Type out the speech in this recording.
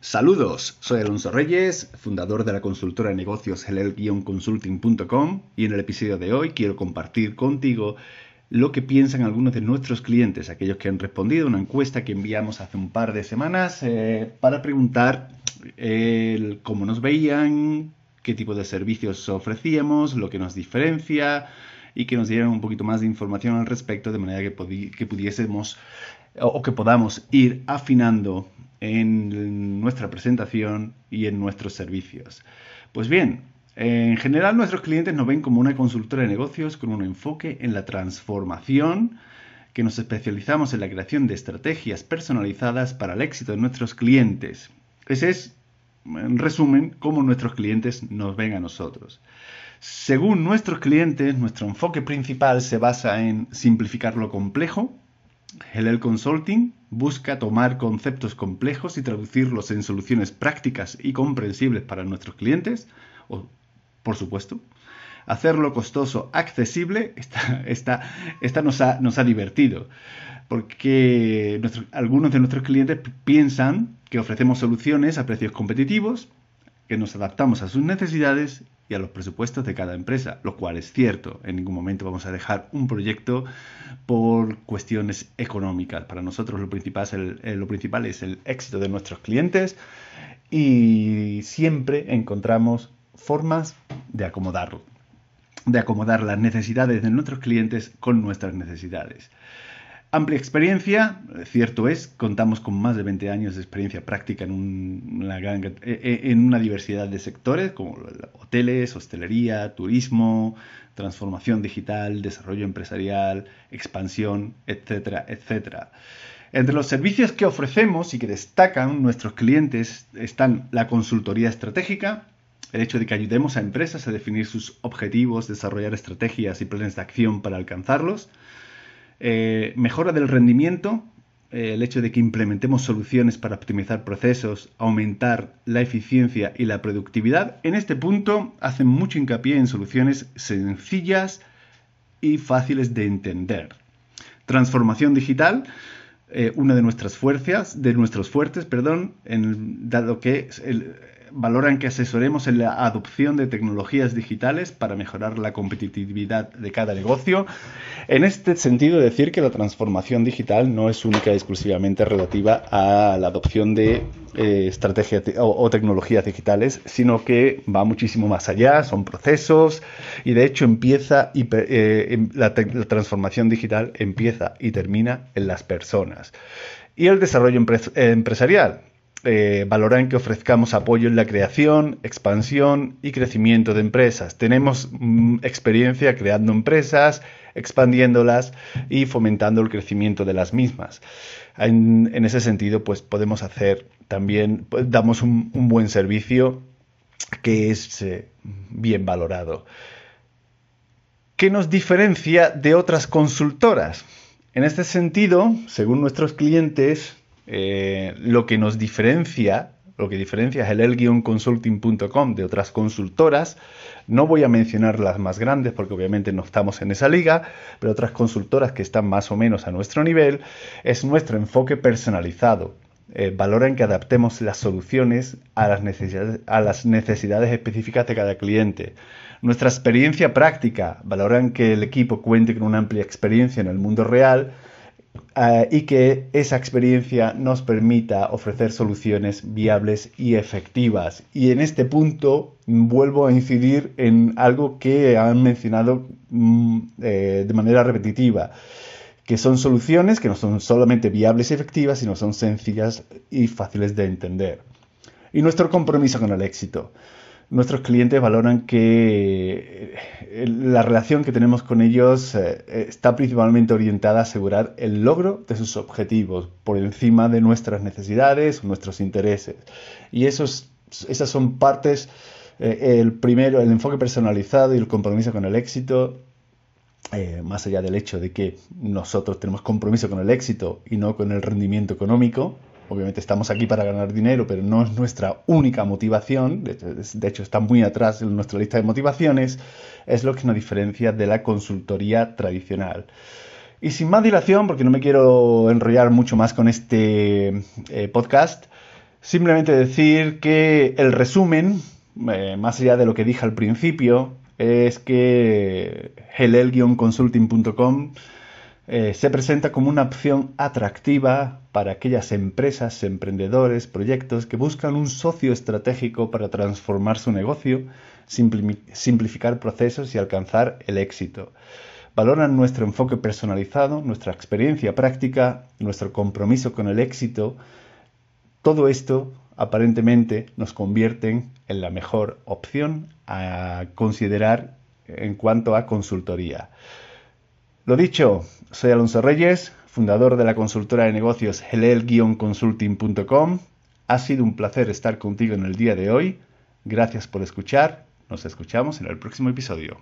Saludos, soy Alonso Reyes, fundador de la consultora de negocios helel-consulting.com y en el episodio de hoy quiero compartir contigo lo que piensan algunos de nuestros clientes, aquellos que han respondido a una encuesta que enviamos hace un par de semanas eh, para preguntar cómo nos veían, qué tipo de servicios ofrecíamos, lo que nos diferencia y que nos dieran un poquito más de información al respecto de manera que, que pudiésemos o que podamos ir afinando en nuestra presentación y en nuestros servicios. Pues bien, en general nuestros clientes nos ven como una consultora de negocios con un enfoque en la transformación, que nos especializamos en la creación de estrategias personalizadas para el éxito de nuestros clientes. Ese es, en resumen, cómo nuestros clientes nos ven a nosotros. Según nuestros clientes, nuestro enfoque principal se basa en simplificar lo complejo, el Consulting busca tomar conceptos complejos y traducirlos en soluciones prácticas y comprensibles para nuestros clientes, o, por supuesto. Hacerlo costoso accesible, esta, esta, nos, ha, nos, ha, divertido, porque algunos de nuestros clientes piensan que ofrecemos soluciones a precios competitivos, que nos adaptamos a sus necesidades y a los presupuestos de cada empresa, lo cual es cierto. En ningún momento vamos a dejar un proyecto por cuestiones económicas. Para nosotros lo principal es el, eh, lo principal es el éxito de nuestros clientes y siempre encontramos formas de acomodarlo, de acomodar las necesidades de nuestros clientes con nuestras necesidades. Amplia experiencia, cierto es, contamos con más de 20 años de experiencia práctica en una, eh, eh, en una diversidad de sectores como hoteles, hostelería, turismo, transformación digital, desarrollo empresarial, expansión, etcétera, etcétera. Entre los servicios que ofrecemos y que destacan nuestros clientes están la consultoría estratégica, el hecho de que ayudemos a empresas a definir sus objetivos, desarrollar estrategias y planes de acción para alcanzarlos, eh, mejora del rendimiento, eh, el hecho de que implementemos soluciones para optimizar procesos, aumentar la eficiencia y la productividad. En este punto hacen mucho hincapié en soluciones sencillas y fáciles de entender. Transformación digital, eh, una de nuestras fuerzas, de nuestros fuertes, perdón, dado que valoran que asesoremos en la adopción de tecnologías digitales para mejorar la competitividad de cada negocio. En este sentido, decir que la transformación digital no es única y exclusivamente relativa a la adopción de eh, estrategias o, tecnologías digitales, sino que va muchísimo más allá, son procesos y de hecho empieza y, eh, la transformación digital empieza y termina en las personas. Y el desarrollo empresarial eh, valoran que ofrezcamos apoyo en la creación, expansión y crecimiento de empresas. Tenemos mm, experiencia creando empresas, expandiéndolas y fomentando el crecimiento de las mismas. En, ese sentido, pues podemos hacer también, pues, damos un, buen servicio que es eh, bien valorado. ¿Qué nos diferencia de otras consultoras? En este sentido, según nuestros clientes, eh, lo que nos diferencia, lo que diferencia es el consulting.com de otras consultoras. No voy a mencionar las más grandes porque obviamente no estamos en esa liga, pero otras consultoras que están más o menos a nuestro nivel, es nuestro enfoque personalizado. Eh, valoran que adaptemos las soluciones a las, a las necesidades específicas de cada cliente. Nuestra experiencia práctica, valoran que el equipo cuente con una amplia experiencia en el mundo real eh, y que esa experiencia nos permita ofrecer soluciones viables y efectivas. Y en este punto vuelvo a incidir en algo que han mencionado mm, eh, de manera repetitiva que son soluciones que no son solamente viables y efectivas, sino son sencillas y fáciles de entender. Y nuestro compromiso con el éxito nuestros clientes valoran que eh, la relación que tenemos con ellos eh, está principalmente orientada a asegurar el logro de sus objetivos por encima de nuestras necesidades nuestros intereses. Y esos, esas son partes, eh, el primero, el enfoque personalizado y el compromiso con el éxito, más allá del hecho de que nosotros tenemos compromiso con el éxito y no con el rendimiento económico, Obviamente estamos aquí para ganar dinero, pero no es nuestra única motivación, de hecho está muy atrás en nuestra lista de motivaciones, es lo que nos diferencia de la consultoría tradicional. Y sin más dilación, porque no me quiero enrollar mucho más con este eh, podcast, Simplemente decir que el resumen, eh, más allá de lo que dije al principio, es que helel-consulting.com eh, se presenta como una opción atractiva para aquellas empresas, emprendedores, proyectos que buscan un socio estratégico para transformar su negocio, simplificar procesos y alcanzar el éxito. Valoran nuestro enfoque personalizado, nuestra experiencia práctica, nuestro compromiso con el éxito. Todo esto aparentemente nos convierten en la mejor opción a considerar en cuanto a consultoría. Lo dicho, soy Alonso Reyes, fundador de la consultora de negocios helel-consulting.com. Ha sido un placer estar contigo en el día de hoy. Gracias por escuchar. Nos escuchamos en el próximo episodio.